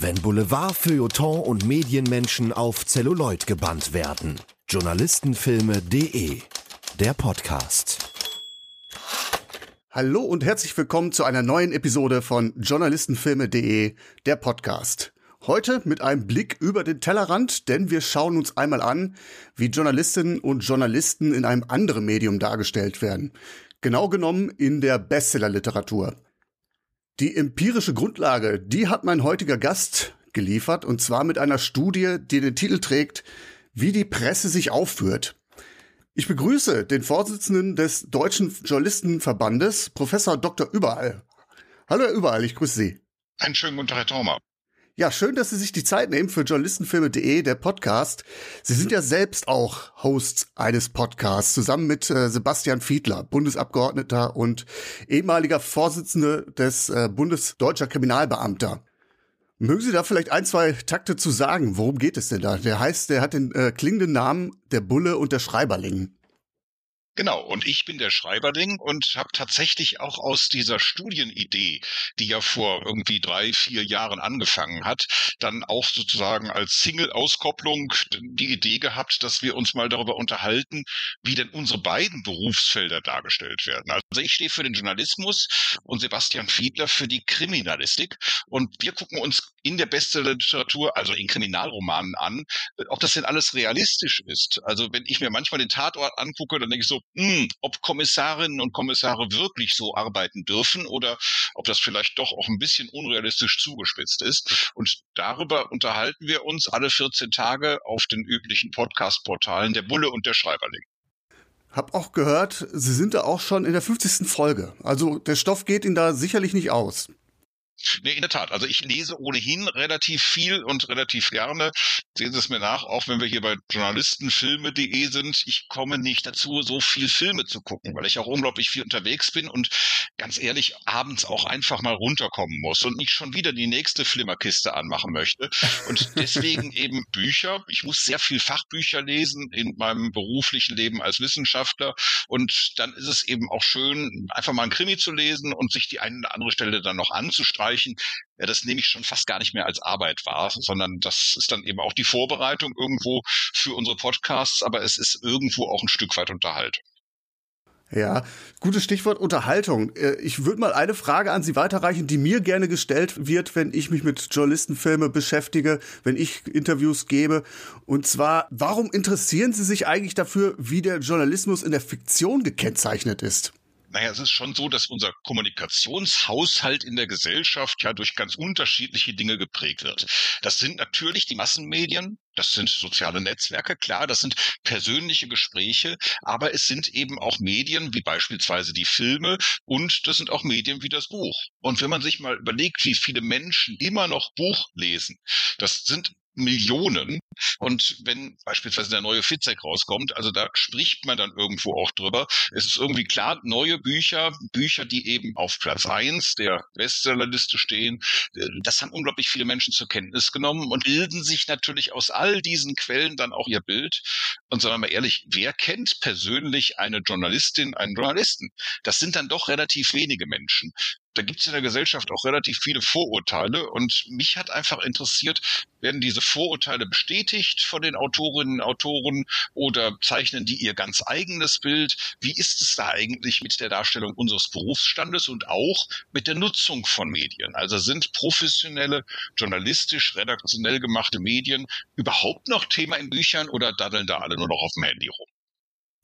Wenn Boulevard, Feuilleton und Medienmenschen auf Zelluloid gebannt werden. Journalistenfilme.de Der Podcast. Hallo und herzlich willkommen zu einer neuen Episode von Journalistenfilme.de Der Podcast. Heute mit einem Blick über den Tellerrand, denn wir schauen uns einmal an, wie Journalistinnen und Journalisten in einem anderen Medium dargestellt werden. Genau genommen in der Bestsellerliteratur. Die empirische Grundlage, die hat mein heutiger Gast geliefert, und zwar mit einer Studie, die den Titel trägt, wie die Presse sich aufführt. Ich begrüße den Vorsitzenden des Deutschen Journalistenverbandes, Professor Dr. Überall. Hallo Herr Überall, ich grüße Sie. Einen schönen guten Tag, Herr Thormer. Ja, schön, dass Sie sich die Zeit nehmen für Journalistenfilme.de, der Podcast. Sie sind ja selbst auch Hosts eines Podcasts, zusammen mit äh, Sebastian Fiedler, Bundesabgeordneter und ehemaliger Vorsitzender des äh, Bundesdeutscher Kriminalbeamter. Mögen Sie da vielleicht ein, zwei Takte zu sagen? Worum geht es denn da? Der heißt, der hat den äh, klingenden Namen Der Bulle und der Schreiberling. Genau, und ich bin der Schreiberling und habe tatsächlich auch aus dieser Studienidee, die ja vor irgendwie drei, vier Jahren angefangen hat, dann auch sozusagen als Single-Auskopplung die Idee gehabt, dass wir uns mal darüber unterhalten, wie denn unsere beiden Berufsfelder dargestellt werden. Also ich stehe für den Journalismus und Sebastian Fiedler für die Kriminalistik und wir gucken uns in der Bestsellerliteratur, also in Kriminalromanen an, ob das denn alles realistisch ist. Also wenn ich mir manchmal den Tatort angucke, dann denke ich so, mh, hm, ob Kommissarinnen und Kommissare wirklich so arbeiten dürfen oder ob das vielleicht doch auch ein bisschen unrealistisch zugespitzt ist. Und darüber unterhalten wir uns alle 14 Tage auf den üblichen Podcast-Portalen der Bulle und der Schreiberling. Hab auch gehört, Sie sind da auch schon in der 50. Folge. Also der Stoff geht Ihnen da sicherlich nicht aus. Nee, in der Tat. Also ich lese ohnehin relativ viel und relativ gerne. Sehen Sie es mir nach, auch wenn wir hier bei journalistenfilme.de sind. Ich komme nicht dazu, so viel Filme zu gucken, weil ich auch unglaublich viel unterwegs bin und ganz ehrlich abends auch einfach mal runterkommen muss und nicht schon wieder die nächste Flimmerkiste anmachen möchte. Und deswegen eben Bücher. Ich muss sehr viel Fachbücher lesen in meinem beruflichen Leben als Wissenschaftler. Und dann ist es eben auch schön, einfach mal ein Krimi zu lesen und sich die eine oder andere Stelle dann noch anzustreichen erreichen, ja, das nehme ich schon fast gar nicht mehr als Arbeit wahr, sondern das ist dann eben auch die Vorbereitung irgendwo für unsere Podcasts, aber es ist irgendwo auch ein Stück weit Unterhaltung. Ja, gutes Stichwort Unterhaltung. Äh, ich würde mal eine Frage an Sie weiterreichen, die mir gerne gestellt wird, wenn ich mich mit Journalistenfilme beschäftige, wenn ich Interviews gebe. Und zwar, warum interessieren Sie sich eigentlich dafür, wie der Journalismus in der Fiktion gekennzeichnet ist? Naja, es ist schon so, dass unser Kommunikationshaushalt in der Gesellschaft ja durch ganz unterschiedliche Dinge geprägt wird. Das sind natürlich die Massenmedien, das sind soziale Netzwerke, klar, das sind persönliche Gespräche, aber es sind eben auch Medien wie beispielsweise die Filme und das sind auch Medien wie das Buch. Und wenn man sich mal überlegt, wie viele Menschen immer noch Buch lesen, das sind Millionen. Und wenn beispielsweise der neue Fitzek rauskommt, also da spricht man dann irgendwo auch drüber. Es ist irgendwie klar, neue Bücher, Bücher, die eben auf Platz eins der Bestsellerliste stehen, äh, das haben unglaublich viele Menschen zur Kenntnis genommen und bilden sich natürlich aus all diesen Quellen dann auch ihr Bild. Und sagen wir mal ehrlich, wer kennt persönlich eine Journalistin, einen Journalisten? Das sind dann doch relativ wenige Menschen da gibt es in der Gesellschaft auch relativ viele Vorurteile und mich hat einfach interessiert, werden diese Vorurteile bestätigt von den Autorinnen und Autoren oder zeichnen die ihr ganz eigenes Bild? Wie ist es da eigentlich mit der Darstellung unseres Berufsstandes und auch mit der Nutzung von Medien? Also sind professionelle, journalistisch, redaktionell gemachte Medien überhaupt noch Thema in Büchern oder daddeln da alle nur noch auf dem Handy rum?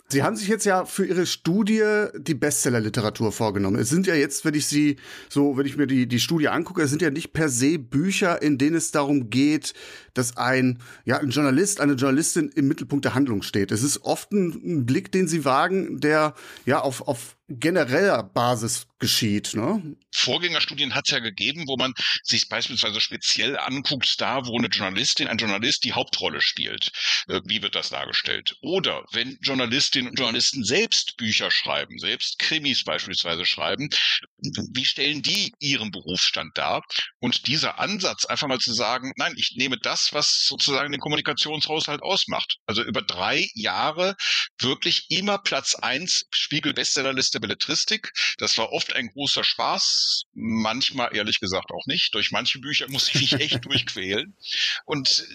Sie haben sich jetzt ja für Ihre Studie die Bestsellerliteratur vorgenommen. Es sind ja jetzt, wenn ich Sie so, wenn ich mir die, die Studie angucke, es sind ja nicht per se Bücher, in denen es darum geht, dass ein, ja, ein Journalist, eine Journalistin im Mittelpunkt der Handlung steht. Es ist oft ein, ein Blick, den Sie wagen, der ja auf, auf genereller Basis geschieht. Ne? Vorgängerstudien hat es ja gegeben, wo man sich beispielsweise speziell anguckt, da wo eine Journalistin, ein Journalist die Hauptrolle spielt. Äh, wie wird das dargestellt? Oder wenn Journalistinnen und Journalisten selbst Bücher schreiben, selbst Krimis beispielsweise schreiben, wie stellen die ihren Berufsstand dar? Und dieser Ansatz, einfach mal zu sagen, nein, ich nehme das, was sozusagen den Kommunikationshaushalt ausmacht. Also über drei Jahre wirklich immer Platz eins Spiegel Bestsellerliste der Belletristik. Das war oft ein großer Spaß, manchmal ehrlich gesagt auch nicht. Durch manche Bücher musste ich mich echt durchquälen. Und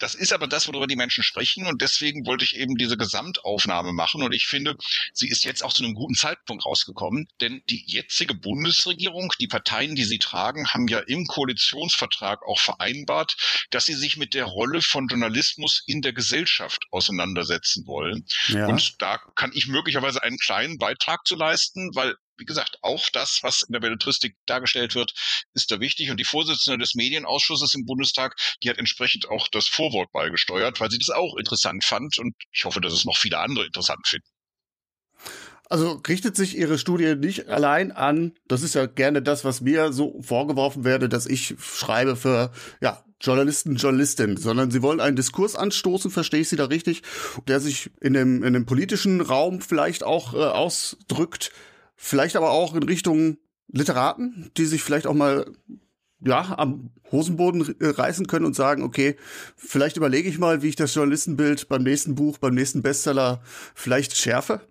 das ist aber das, worüber die Menschen sprechen und deswegen wollte ich eben diese Gesamtaufnahme machen und ich finde, sie ist jetzt auch zu einem guten Zeitpunkt rausgekommen, denn die jetzige Bundesregierung, die Parteien, die sie tragen, haben ja im Koalitionsvertrag auch vereinbart, dass sie sich mit der Rolle von Journalismus in der Gesellschaft auseinandersetzen wollen. Ja. Und da kann ich möglicherweise einen kleinen Beitrag zu leisten, weil wie gesagt, auch das, was in der Belletristik dargestellt wird, ist da wichtig. Und die Vorsitzende des Medienausschusses im Bundestag, die hat entsprechend auch das Vorwort beigesteuert, weil sie das auch interessant fand. Und ich hoffe, dass es noch viele andere interessant finden. Also richtet sich Ihre Studie nicht allein an, das ist ja gerne das, was mir so vorgeworfen werde, dass ich schreibe für ja, Journalisten, Journalistinnen, sondern Sie wollen einen Diskurs anstoßen, verstehe ich Sie da richtig, der sich in dem, in dem politischen Raum vielleicht auch äh, ausdrückt, Vielleicht aber auch in Richtung Literaten, die sich vielleicht auch mal ja, am Hosenboden äh, reißen können und sagen, okay, vielleicht überlege ich mal, wie ich das Journalistenbild beim nächsten Buch, beim nächsten Bestseller vielleicht schärfe?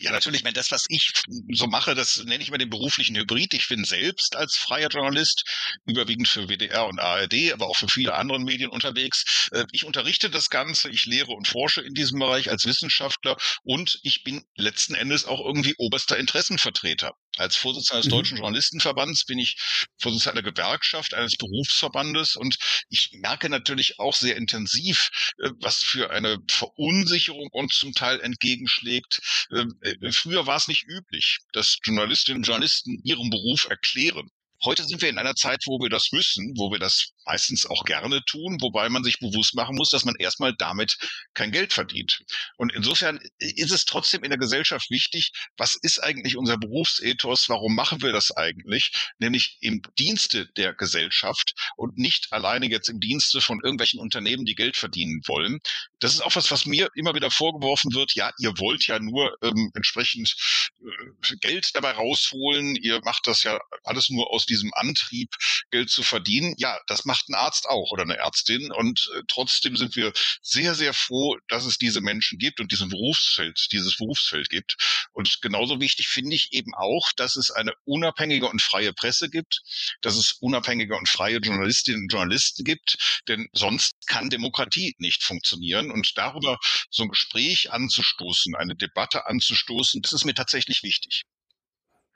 Ja, natürlich. Ich meine, das, was ich so mache, das nenne ich immer den beruflichen Hybrid. Ich bin selbst als freier Journalist überwiegend für WDR und ARD, aber auch für viele andere Medien unterwegs. Äh, ich unterrichte das Ganze, ich lehre und forsche in diesem Bereich als Wissenschaftler und ich bin letzten Endes auch irgendwie oberster Interessenvertreter. Als Vorsitzender des mhm. Deutschen Journalistenverbands bin ich Vorsitzender einer Gewerkschaft, eines Berufsverbandes und ich merke natürlich auch sehr intensiv, äh, was für eine Verunsicherung uns zum Teil entgegenschlägt. Ähm, äh, früher war es nicht üblich, dass Journalistinnen und Journalisten ihren Beruf erklären. Heute sind wir in einer Zeit, wo wir das müssen, wo wir das meistens auch gerne tun, wobei man sich bewusst machen muss, dass man erstmal damit kein Geld verdient. Und insofern ist es trotzdem in der Gesellschaft wichtig, was ist eigentlich unser Berufsethos, warum machen wir das eigentlich, nämlich im Dienste der Gesellschaft und nicht alleine jetzt im Dienste von irgendwelchen Unternehmen, die Geld verdienen wollen. Das ist auch was, was mir immer wieder vorgeworfen wird, ja, ihr wollt ja nur ähm, entsprechend äh, Geld dabei rausholen, ihr macht das ja alles nur aus diesem Antrieb, Geld zu verdienen. Ja, das macht ein Arzt auch oder eine Ärztin. Und äh, trotzdem sind wir sehr, sehr froh, dass es diese Menschen gibt und diesen Berufsfeld, dieses Berufsfeld gibt. Und genauso wichtig finde ich eben auch, dass es eine unabhängige und freie Presse gibt, dass es unabhängige und freie Journalistinnen und Journalisten gibt, denn sonst kann Demokratie nicht funktionieren. Und darüber so ein Gespräch anzustoßen, eine Debatte anzustoßen, das ist mir tatsächlich wichtig.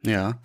Ja.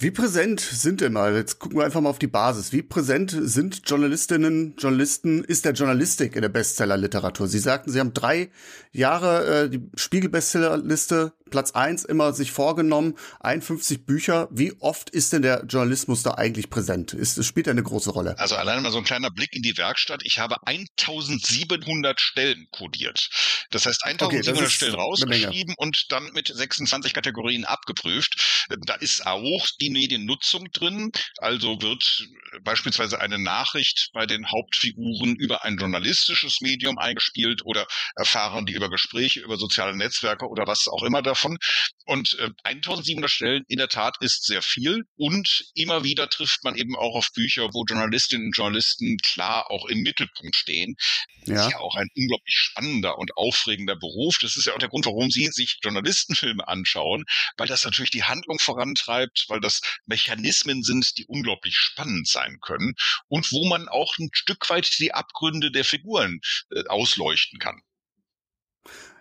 Wie präsent sind denn mal, jetzt gucken wir einfach mal auf die Basis, wie präsent sind Journalistinnen, Journalisten, ist der Journalistik in der Bestsellerliteratur? Sie sagten, Sie haben drei Jahre äh, die Spiegel-Bestsellerliste Platz eins immer sich vorgenommen, 51 Bücher. Wie oft ist denn der Journalismus da eigentlich präsent? Ist, spielt er eine große Rolle? Also alleine mal so ein kleiner Blick in die Werkstatt. Ich habe 1700 Stellen kodiert. Das heißt 1700 okay, Stellen rausgeschrieben und dann mit 26 Kategorien abgeprüft. Da ist auch die Mediennutzung drin. Also wird beispielsweise eine Nachricht bei den Hauptfiguren über ein journalistisches Medium eingespielt oder erfahren die über Gespräche, über soziale Netzwerke oder was auch immer davon davon. Und äh, 1700 Stellen in der Tat ist sehr viel. Und immer wieder trifft man eben auch auf Bücher, wo Journalistinnen und Journalisten klar auch im Mittelpunkt stehen. Ja. Das ist ja auch ein unglaublich spannender und aufregender Beruf. Das ist ja auch der Grund, warum Sie sich Journalistenfilme anschauen, weil das natürlich die Handlung vorantreibt, weil das Mechanismen sind, die unglaublich spannend sein können und wo man auch ein Stück weit die Abgründe der Figuren äh, ausleuchten kann.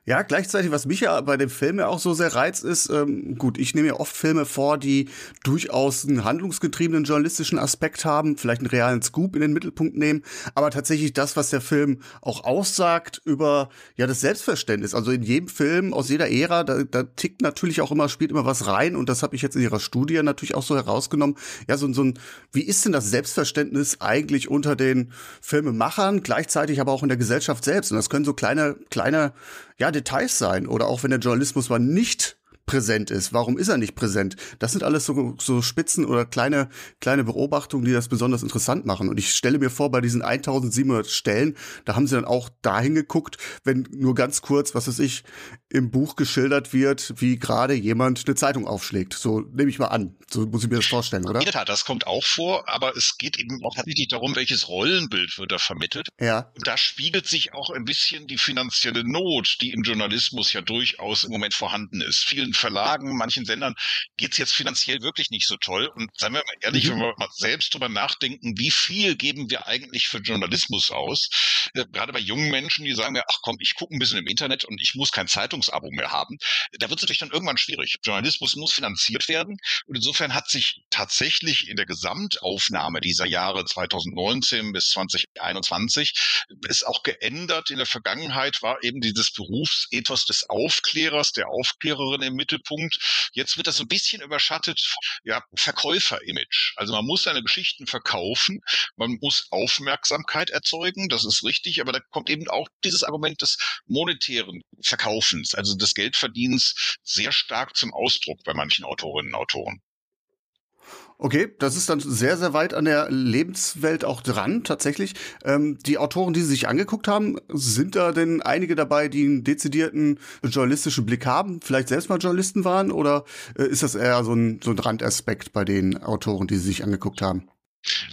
Ja, gleichzeitig, was mich ja bei dem Film ja auch so sehr reizt, ist, ähm, gut, ich nehme ja oft Filme vor, die durchaus einen handlungsgetriebenen journalistischen Aspekt haben, vielleicht einen realen Scoop in den Mittelpunkt nehmen, aber tatsächlich das, was der Film auch aussagt über ja das Selbstverständnis. Also in jedem Film aus jeder Ära, da, da tickt natürlich auch immer, spielt immer was rein und das habe ich jetzt in ihrer Studie natürlich auch so herausgenommen. Ja, so, so ein, wie ist denn das Selbstverständnis eigentlich unter den Filmemachern, gleichzeitig aber auch in der Gesellschaft selbst? Und das können so kleine, kleine ja, Details sein oder auch wenn der Journalismus mal nicht präsent ist. Warum ist er nicht präsent? Das sind alles so, so Spitzen oder kleine, kleine Beobachtungen, die das besonders interessant machen. Und ich stelle mir vor, bei diesen 1700 Stellen, da haben sie dann auch dahin geguckt, wenn nur ganz kurz, was weiß ich, im Buch geschildert wird, wie gerade jemand eine Zeitung aufschlägt. So nehme ich mal an. So muss ich mir das vorstellen, oder? In der Tat, das kommt auch vor, aber es geht eben auch tatsächlich darum, welches Rollenbild wird da vermittelt. Ja. Und da spiegelt sich auch ein bisschen die finanzielle Not, die im Journalismus ja durchaus im Moment vorhanden ist. Vielen Verlagen, manchen Sendern geht's jetzt finanziell wirklich nicht so toll. Und seien wir mal ehrlich, mhm. wenn wir mal selbst drüber nachdenken, wie viel geben wir eigentlich für Journalismus aus? Äh, gerade bei jungen Menschen, die sagen mir, ach komm, ich gucke ein bisschen im Internet und ich muss kein Zeitungsabo mehr haben. Da wird es natürlich dann irgendwann schwierig. Journalismus muss finanziert werden. Und insofern hat sich tatsächlich in der Gesamtaufnahme dieser Jahre 2019 bis 2021 ist auch geändert. In der Vergangenheit war eben dieses Berufsethos des Aufklärers, der Aufklärerin im Mittelpunkt. Jetzt wird das so ein bisschen überschattet ja, Verkäufer-Image. Also man muss seine Geschichten verkaufen, man muss Aufmerksamkeit erzeugen, das ist richtig, aber da kommt eben auch dieses Argument des monetären Verkaufens, also des Geldverdienens sehr stark zum Ausdruck bei manchen Autorinnen und Autoren. Okay, das ist dann sehr, sehr weit an der Lebenswelt auch dran, tatsächlich. Ähm, die Autoren, die Sie sich angeguckt haben, sind da denn einige dabei, die einen dezidierten journalistischen Blick haben, vielleicht selbst mal Journalisten waren, oder äh, ist das eher so ein, so ein Randaspekt bei den Autoren, die Sie sich angeguckt haben?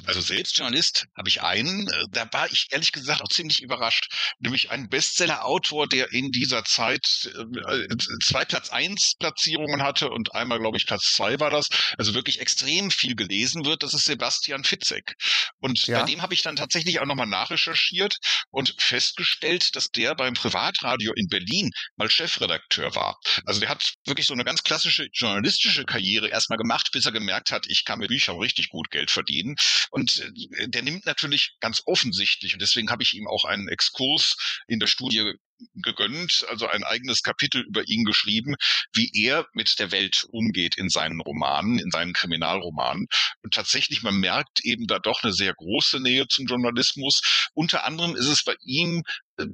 Also selbst Journalist habe ich einen, äh, da war ich ehrlich gesagt auch ziemlich überrascht, nämlich ein Bestseller-Autor, der in dieser Zeit äh, zwei Platz eins Platzierungen hatte und einmal, glaube ich, Platz zwei war das, also wirklich extrem viel gelesen wird, das ist Sebastian Fitzek. Und ja. bei dem habe ich dann tatsächlich auch nochmal nachrecherchiert und festgestellt, dass der beim Privatradio in Berlin mal Chefredakteur war. Also der hat wirklich so eine ganz klassische journalistische Karriere erstmal gemacht, bis er gemerkt hat, ich kann mit Büchern richtig gut Geld verdienen. Und äh, der nimmt natürlich ganz offensichtlich, und deswegen habe ich ihm auch einen Exkurs in der Studie gegönnt, also ein eigenes Kapitel über ihn geschrieben, wie er mit der Welt umgeht in seinen Romanen, in seinen Kriminalromanen. Und tatsächlich, man merkt eben da doch eine sehr große Nähe zum Journalismus. Unter anderem ist es bei ihm äh,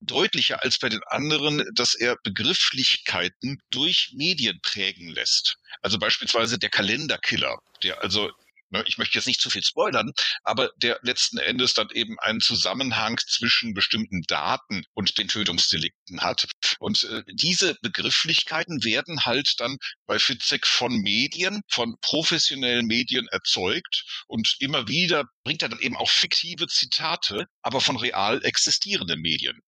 deutlicher als bei den anderen, dass er Begrifflichkeiten durch Medien prägen lässt. Also beispielsweise der Kalenderkiller, der also ich möchte jetzt nicht zu viel spoilern, aber der letzten Endes dann eben einen Zusammenhang zwischen bestimmten Daten und den Tötungsdelikten hat. Und äh, diese Begrifflichkeiten werden halt dann bei Fitzek von Medien, von professionellen Medien erzeugt und immer wieder bringt er dann eben auch fiktive Zitate, aber von real existierenden Medien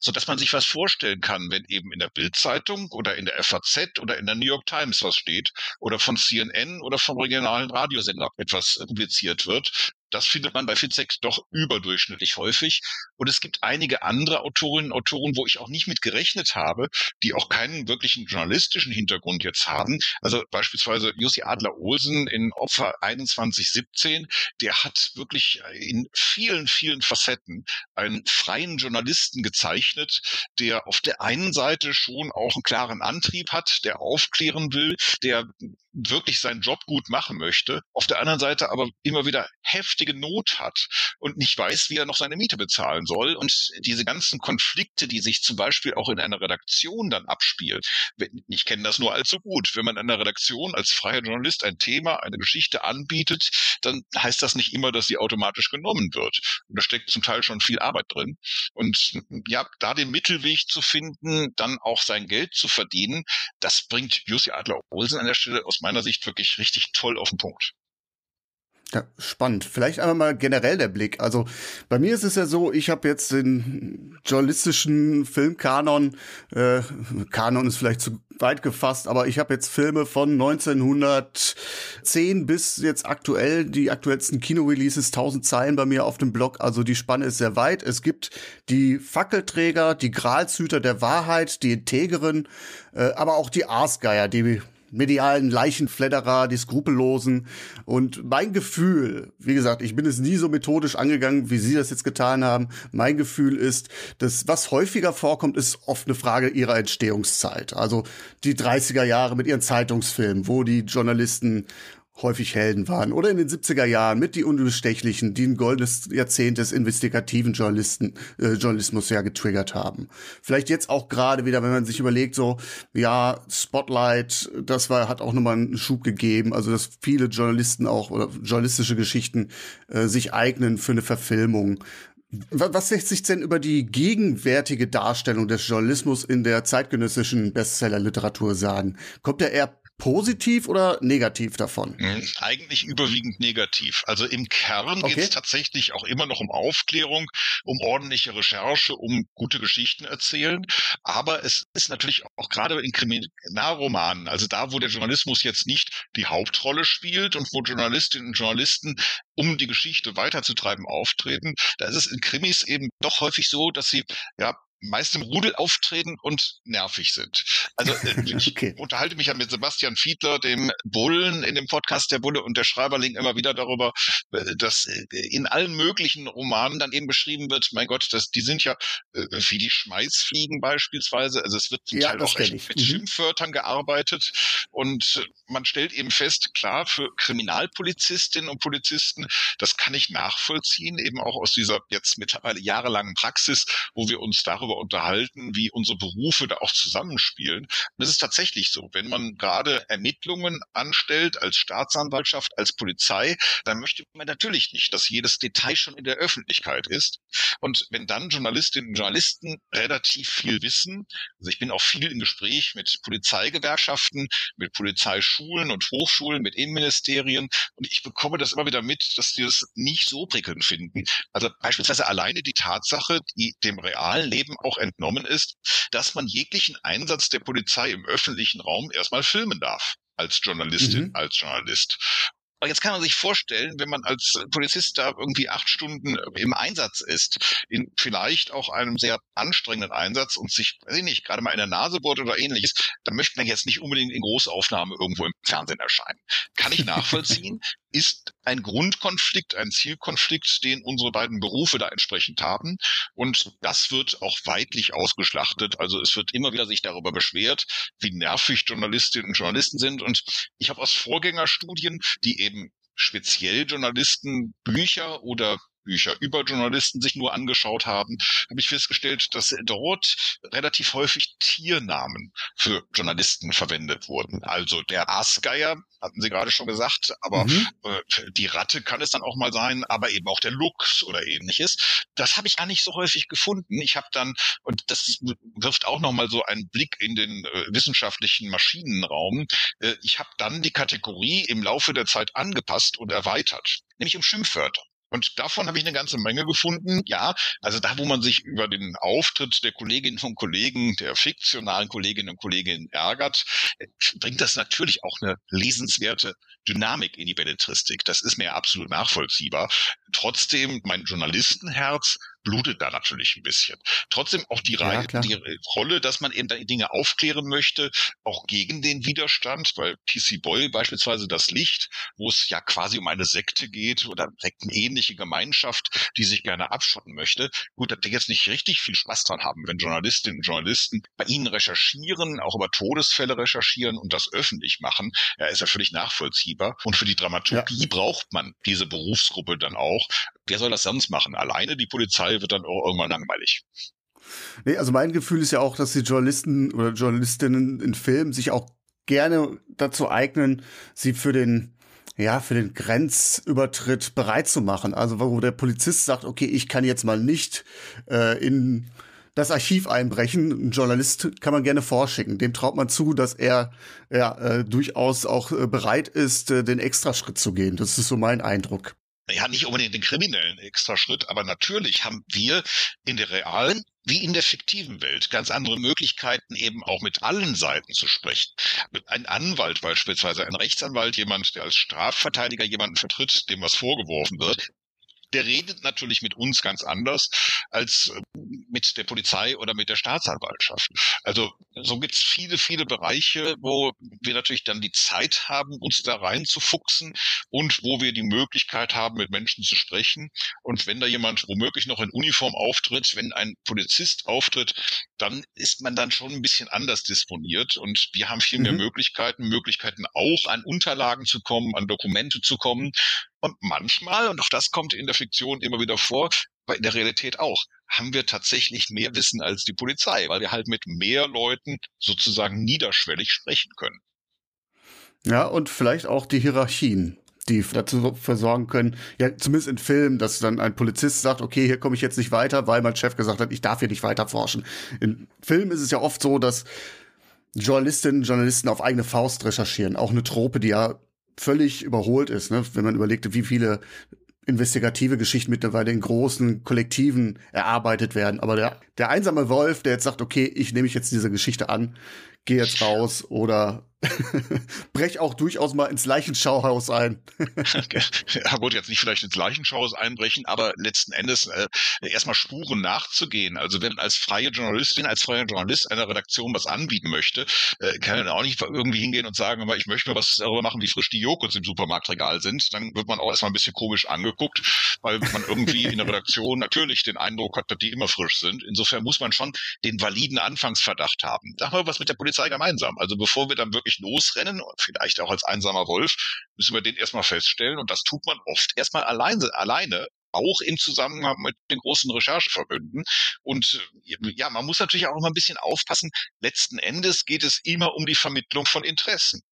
so dass man sich was vorstellen kann, wenn eben in der Bildzeitung oder in der FAZ oder in der New York Times was steht oder von CNN oder vom regionalen Radiosender etwas publiziert wird, das findet man bei Fitzek doch überdurchschnittlich häufig. Und es gibt einige andere Autorinnen und Autoren, wo ich auch nicht mit gerechnet habe, die auch keinen wirklichen journalistischen Hintergrund jetzt haben. Also beispielsweise Jussi Adler-Olsen in Opfer 2117, der hat wirklich in vielen, vielen Facetten einen freien Journalisten gezeichnet, der auf der einen Seite schon auch einen klaren Antrieb hat, der aufklären will, der wirklich seinen Job gut machen möchte, auf der anderen Seite aber immer wieder heftige Not hat und nicht weiß, wie er noch seine Miete bezahlen soll und diese ganzen Konflikte, die sich zum Beispiel auch in einer Redaktion dann abspielen. Ich kenne das nur allzu gut. Wenn man in einer Redaktion als freier Journalist ein Thema, eine Geschichte anbietet, dann heißt das nicht immer, dass sie automatisch genommen wird. Und da steckt zum Teil schon viel Arbeit drin. Und ja, da den Mittelweg zu finden, dann auch sein Geld zu verdienen, das bringt Jussi Adler-Olsen an der Stelle aus meiner Sicht wirklich richtig toll auf den Punkt. Ja, spannend. Vielleicht einmal mal generell der Blick. Also bei mir ist es ja so, ich habe jetzt den journalistischen Filmkanon, äh, Kanon ist vielleicht zu weit gefasst, aber ich habe jetzt Filme von 1910 bis jetzt aktuell, die aktuellsten Kinoreleases, 1000 Zeilen bei mir auf dem Blog. Also die Spanne ist sehr weit. Es gibt die Fackelträger, die Gralshüter der Wahrheit, die Integeren, äh, aber auch die Aasgeier, die medialen Leichenfledderer, die Skrupellosen. Und mein Gefühl, wie gesagt, ich bin es nie so methodisch angegangen, wie Sie das jetzt getan haben. Mein Gefühl ist, dass was häufiger vorkommt, ist oft eine Frage ihrer Entstehungszeit. Also die 30er Jahre mit ihren Zeitungsfilmen, wo die Journalisten häufig Helden waren. Oder in den 70er Jahren mit die Unbestechlichen, die ein goldenes Jahrzehnt des investigativen Journalisten, äh, Journalismus ja getriggert haben. Vielleicht jetzt auch gerade wieder, wenn man sich überlegt, so, ja, Spotlight, das war, hat auch nochmal einen Schub gegeben, also dass viele Journalisten auch oder journalistische Geschichten äh, sich eignen für eine Verfilmung. Was lässt sich denn über die gegenwärtige Darstellung des Journalismus in der zeitgenössischen Bestsellerliteratur sagen? Kommt er eher positiv oder negativ davon? Hm, eigentlich überwiegend negativ. Also im Kern okay. geht es tatsächlich auch immer noch um Aufklärung, um ordentliche Recherche, um gute Geschichten erzählen. Aber es ist natürlich auch gerade in Kriminalromanen, also da, wo der Journalismus jetzt nicht die Hauptrolle spielt und wo Journalistinnen und Journalisten um die Geschichte weiterzutreiben auftreten, da ist es in Krimis eben doch häufig so, dass sie ja meist im Rudel auftreten und nervig sind. Also äh, ich okay. unterhalte mich ja mit Sebastian Fiedler, dem Bullen in dem Podcast der Bulle und der Schreiberling immer wieder darüber, äh, dass äh, in allen möglichen Romanen dann eben beschrieben wird, mein Gott, das, die sind ja wie die Schmeißfliegen beispielsweise. Also es wird zum ja, Teil auch echt mit mhm. Schimpfwörtern gearbeitet und man stellt eben fest, klar, für Kriminalpolizistinnen und Polizisten, das kann ich nachvollziehen, eben auch aus dieser jetzt mittlerweile jahrelangen Praxis, wo wir uns darüber darüber unterhalten, wie unsere Berufe da auch zusammenspielen. Und es ist tatsächlich so, wenn man gerade Ermittlungen anstellt als Staatsanwaltschaft, als Polizei, dann möchte man natürlich nicht, dass jedes Detail schon in der Öffentlichkeit ist. Und wenn dann Journalistinnen und Journalisten relativ viel wissen, also ich bin auch viel im Gespräch mit Polizeigewerkschaften, mit Polizeischulen und Hochschulen, mit Innenministerien und ich bekomme das immer wieder mit, dass die das nicht so prickelnd finden. Also beispielsweise alleine die Tatsache, die dem realen Leben auch entnommen ist, dass man jeglichen Einsatz der Polizei im öffentlichen Raum erstmal filmen darf als Journalistin, mhm. als Journalist. Aber jetzt kann man sich vorstellen, wenn man als Polizist da irgendwie acht Stunden im Einsatz ist, in vielleicht auch einem sehr anstrengenden Einsatz und sich, weiß ich nicht, gerade mal in der Nase bohrt oder ähnliches, dann möchte man jetzt nicht unbedingt in Großaufnahme irgendwo im Fernsehen erscheinen. Kann ich nachvollziehen, ist ein Grundkonflikt, ein Zielkonflikt, den unsere beiden Berufe da entsprechend haben. Und das wird auch weitlich ausgeschlachtet. Also es wird immer wieder sich darüber beschwert, wie nervig Journalistinnen und Journalisten sind. Und ich habe aus Vorgängerstudien, die eben speziell Journalisten Bücher oder Bücher über Journalisten sich nur angeschaut haben, habe ich festgestellt, dass dort relativ häufig Tiernamen für Journalisten verwendet wurden. Also der Aasgeier, hatten Sie gerade schon gesagt, aber mhm. äh, die Ratte kann es dann auch mal sein, aber eben auch der Luchs oder ähnliches. Das habe ich gar nicht so häufig gefunden. Ich habe dann, und das wirft auch nochmal so einen Blick in den äh, wissenschaftlichen Maschinenraum, äh, ich habe dann die Kategorie im Laufe der Zeit angepasst und erweitert, nämlich um Schimpfwörter. Und davon habe ich eine ganze Menge gefunden. Ja, also da, wo man sich über den Auftritt der Kolleginnen und Kollegen, der fiktionalen Kolleginnen und Kollegen ärgert, bringt das natürlich auch eine lesenswerte Dynamik in die Belletristik. Das ist mir absolut nachvollziehbar. Trotzdem, mein Journalistenherz blutet da natürlich ein bisschen. Trotzdem auch die, ja, die Rolle, dass man eben da Dinge aufklären möchte, auch gegen den Widerstand, weil TC Boyle beispielsweise das Licht, wo es ja quasi um eine Sekte geht oder sektenähnliche Gemeinschaft, die sich gerne abschotten möchte. Gut, die jetzt nicht richtig viel Spaß dran haben, wenn Journalistinnen und Journalisten bei ihnen recherchieren, auch über Todesfälle recherchieren und das öffentlich machen, ja, ist ja völlig nachvollziehbar. Und für die Dramaturgie ja. braucht man diese Berufsgruppe dann auch. Wer soll das sonst machen? Alleine die Polizei Teil wird dann auch irgendwann langweilig. Nee, also mein Gefühl ist ja auch, dass die Journalisten oder Journalistinnen in Filmen sich auch gerne dazu eignen, sie für den ja, für den Grenzübertritt bereit zu machen. Also wo der Polizist sagt, okay, ich kann jetzt mal nicht äh, in das Archiv einbrechen. Ein Journalist kann man gerne vorschicken. Dem traut man zu, dass er ja, äh, durchaus auch äh, bereit ist, äh, den Extraschritt zu gehen. Das ist so mein Eindruck ja nicht unbedingt den kriminellen Extraschritt, aber natürlich haben wir in der realen wie in der fiktiven Welt ganz andere Möglichkeiten, eben auch mit allen Seiten zu sprechen. Ein Anwalt beispielsweise, ein Rechtsanwalt, jemand, der als Strafverteidiger jemanden vertritt, dem was vorgeworfen wird, der redet natürlich mit uns ganz anders als äh, mit der Polizei oder mit der Staatsanwaltschaft. Also so gibt's viele, viele Bereiche, wo wir natürlich dann die Zeit haben, uns da reinzufuchsen und wo wir die Möglichkeit haben, mit Menschen zu sprechen. Und wenn da jemand womöglich noch in Uniform auftritt, wenn ein Polizist auftritt, dann ist man dann schon ein bisschen anders disponiert und wir haben viel mehr mhm. Möglichkeiten, Möglichkeiten auch an Unterlagen zu kommen, an Dokumente zu kommen, und manchmal, und auch das kommt in der Fiktion immer wieder vor, aber in der Realität auch, haben wir tatsächlich mehr Wissen als die Polizei, weil wir halt mit mehr Leuten sozusagen niederschwellig sprechen können. Ja, und vielleicht auch die Hierarchien, die dazu versorgen können, ja, zumindest in Filmen, dass dann ein Polizist sagt, okay, hier komme ich jetzt nicht weiter, weil mein Chef gesagt hat, ich darf hier nicht weiter forschen. In Filmen ist es ja oft so, dass Journalistinnen Journalisten auf eigene Faust recherchieren. Auch eine Trope, die ja völlig überholt ist, ne? wenn man überlegte, wie viele investigative Geschichten mittlerweile in großen Kollektiven erarbeitet werden. Aber der, der einsame Wolf, der jetzt sagt, okay, ich nehme mich jetzt diese Geschichte an, gehe jetzt raus oder brech auch durchaus mal ins Leichenschauhaus ein. ja gut, jetzt nicht vielleicht ins Leichenschauhaus einbrechen, aber letzten Endes äh, erstmal Spuren nachzugehen. Also wenn als freie Journalistin, als freier Journalist einer Redaktion was anbieten möchte, äh, kann er auch nicht irgendwie hingehen und sagen, ich möchte mal was darüber machen, wie frisch die Joghurts im Supermarktregal sind. Dann wird man auch erstmal ein bisschen komisch angeguckt, weil man irgendwie in der Redaktion natürlich den Eindruck hat, dass die immer frisch sind. Insofern muss man schon den validen Anfangsverdacht haben. Da haben wir was mit der Polizei gemeinsam. Also bevor wir dann wirklich wirklich losrennen, vielleicht auch als einsamer Wolf, müssen wir den erstmal feststellen. Und das tut man oft erstmal alleine, alleine auch im Zusammenhang mit den großen Rechercheverbünden. Und ja, man muss natürlich auch immer ein bisschen aufpassen. Letzten Endes geht es immer um die Vermittlung von Interessen.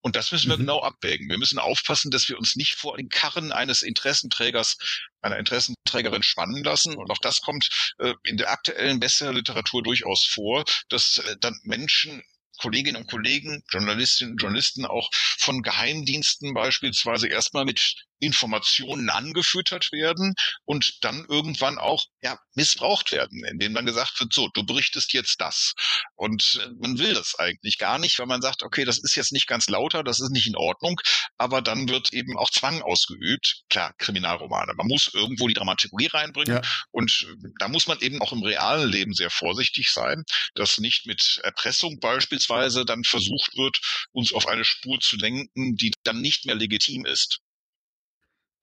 Und das müssen wir mhm. genau abwägen. Wir müssen aufpassen, dass wir uns nicht vor den Karren eines Interessenträgers, einer Interessenträgerin spannen lassen. Und auch das kommt äh, in der aktuellen Bestsellerliteratur durchaus vor, dass äh, dann Menschen Kolleginnen und Kollegen, Journalistinnen und Journalisten auch von Geheimdiensten beispielsweise erstmal mit Informationen angefüttert werden und dann irgendwann auch ja missbraucht werden, indem dann gesagt wird, so, du berichtest jetzt das. Und äh, man will das eigentlich gar nicht, weil man sagt, okay, das ist jetzt nicht ganz lauter, das ist nicht in Ordnung, aber dann wird eben auch Zwang ausgeübt. Klar, Kriminalromane. Man muss irgendwo die Dramaturgie reinbringen ja. und äh, da muss man eben auch im realen Leben sehr vorsichtig sein, dass nicht mit Erpressung beispielsweise dann versucht wird, uns auf eine Spur zu lenken, die dann nicht mehr legitim ist.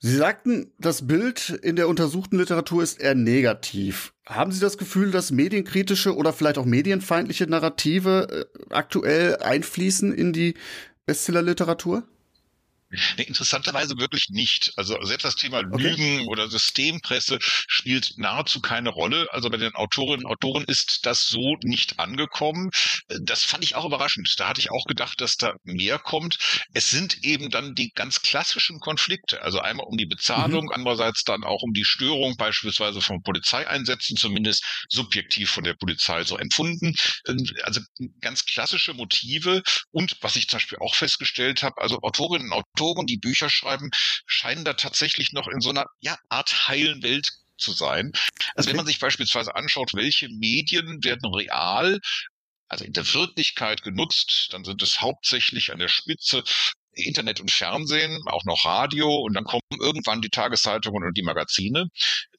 Sie sagten, das Bild in der untersuchten Literatur ist eher negativ. Haben Sie das Gefühl, dass medienkritische oder vielleicht auch medienfeindliche Narrative äh, aktuell einfließen in die Bestsellerliteratur? Nee, interessanterweise wirklich nicht. Also selbst das Thema okay. Lügen oder Systempresse spielt nahezu keine Rolle. Also bei den Autorinnen und Autoren ist das so nicht angekommen. Das fand ich auch überraschend. Da hatte ich auch gedacht, dass da mehr kommt. Es sind eben dann die ganz klassischen Konflikte. Also einmal um die Bezahlung, mhm. andererseits dann auch um die Störung beispielsweise von Polizeieinsätzen, zumindest subjektiv von der Polizei so empfunden. Also ganz klassische Motive und was ich zum Beispiel auch festgestellt habe, also Autorinnen und Autoren Autoren, die Bücher schreiben, scheinen da tatsächlich noch in so einer ja, Art heilen Welt zu sein. Also okay. wenn man sich beispielsweise anschaut, welche Medien werden real also in der Wirklichkeit genutzt, dann sind es hauptsächlich an der Spitze Internet und Fernsehen, auch noch Radio und dann kommen irgendwann die Tageszeitungen und die Magazine.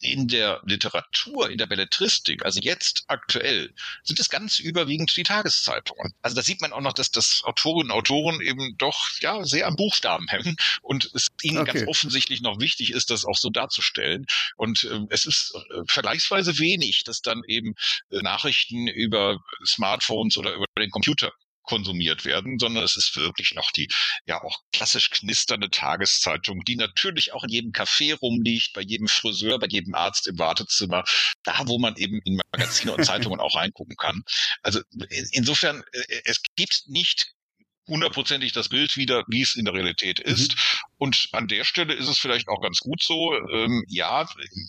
In der Literatur, in der Belletristik, also jetzt aktuell, sind es ganz überwiegend die Tageszeitungen. Also da sieht man auch noch, dass das Autorinnen und Autoren eben doch ja sehr am Buchstaben hängen und es ihnen okay. ganz offensichtlich noch wichtig ist, das auch so darzustellen. Und äh, es ist äh, vergleichsweise wenig, dass dann eben äh, Nachrichten über Smartphones oder über den Computer konsumiert werden, sondern es ist wirklich noch die ja auch klassisch knisternde Tageszeitung, die natürlich auch in jedem Café rumliegt, bei jedem Friseur, bei jedem Arzt im Wartezimmer, da wo man eben in Magazine und Zeitungen auch reingucken kann. Also insofern, äh, es gibt nicht hundertprozentig das Bild wieder, wie es in der Realität mhm. ist. Mhm. Und an der Stelle ist es vielleicht auch ganz gut so. Ähm, ja,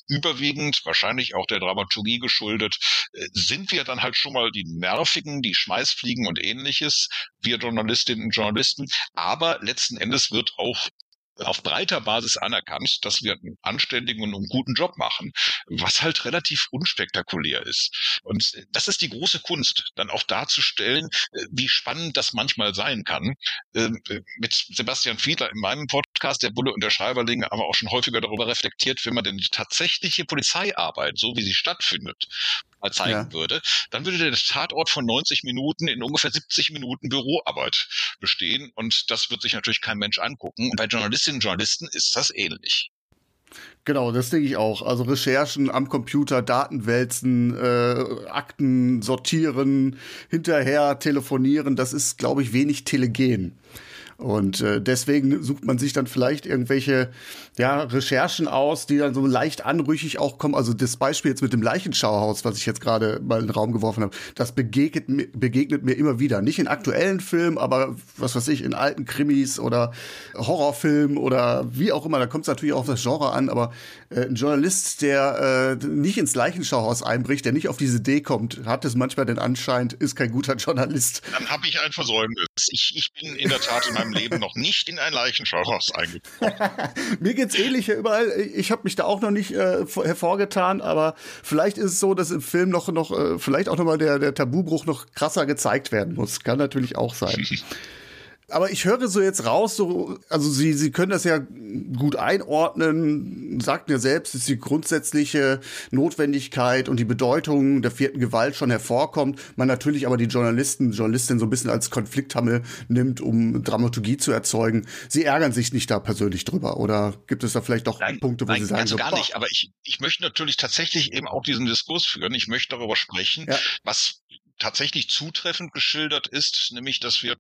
überwiegend, wahrscheinlich auch der Dramaturgie geschuldet, äh, sind wir dann halt schon mal die Nervigen, die Schmeißfliegen und ähnliches, wir Journalistinnen und Journalisten. Aber letzten Endes wird auch auf breiter Basis anerkannt, dass wir einen anständigen und einen guten Job machen, was halt relativ unspektakulär ist. Und das ist die große Kunst, dann auch darzustellen, äh, wie spannend das manchmal sein kann. Ähm, äh, mit Sebastian Fiedler in meinem Podcast, der Bulle und der Schreiberling, aber auch schon häufiger darüber reflektiert, wenn man denn die tatsächliche Polizeiarbeit, so wie sie stattfindet, mal zeigen ja. würde, dann würde der Tatort von 90 Minuten in ungefähr 70 Minuten Büroarbeit bestehen und das wird sich natürlich kein Mensch angucken. bei Journalistinnen und Journalisten ist das ähnlich. Genau, das denke ich auch. Also Recherchen am Computer, Daten wälzen, äh, Akten sortieren, hinterher telefonieren, das ist, glaube ich, wenig telegen. Und äh, deswegen sucht man sich dann vielleicht irgendwelche ja, Recherchen aus, die dann so leicht anrüchig auch kommen. Also das Beispiel jetzt mit dem Leichenschauhaus, was ich jetzt gerade mal in den Raum geworfen habe, das begegnet, begegnet mir immer wieder. Nicht in aktuellen Filmen, aber was weiß ich, in alten Krimis oder Horrorfilmen oder wie auch immer. Da kommt es natürlich auch auf das Genre an, aber äh, ein Journalist, der äh, nicht ins Leichenschauhaus einbricht, der nicht auf diese Idee kommt, hat es manchmal den Anschein, ist kein guter Journalist. Dann habe ich ein Versäumnis. Ich, ich bin in der Tat in meinem Leben noch nicht in ein Leichenschauhaus eingebrochen. Mir geht's ähnlich hier überall. Ich habe mich da auch noch nicht äh, hervorgetan, aber vielleicht ist es so, dass im Film noch noch äh, vielleicht auch noch mal der der Tabubruch noch krasser gezeigt werden muss. Kann natürlich auch sein. Aber ich höre so jetzt raus, so, also Sie, Sie können das ja gut einordnen, sagten ja selbst, dass die grundsätzliche Notwendigkeit und die Bedeutung der vierten Gewalt schon hervorkommt. Man natürlich aber die Journalisten, Journalistin so ein bisschen als Konflikthammel nimmt, um Dramaturgie zu erzeugen. Sie ärgern sich nicht da persönlich drüber oder gibt es da vielleicht doch nein, Punkte, wo nein, Sie sagen, also gar so, nicht, aber ich, ich möchte natürlich tatsächlich eben auch diesen Diskurs führen. Ich möchte darüber sprechen, ja. was tatsächlich zutreffend geschildert ist, nämlich dass wir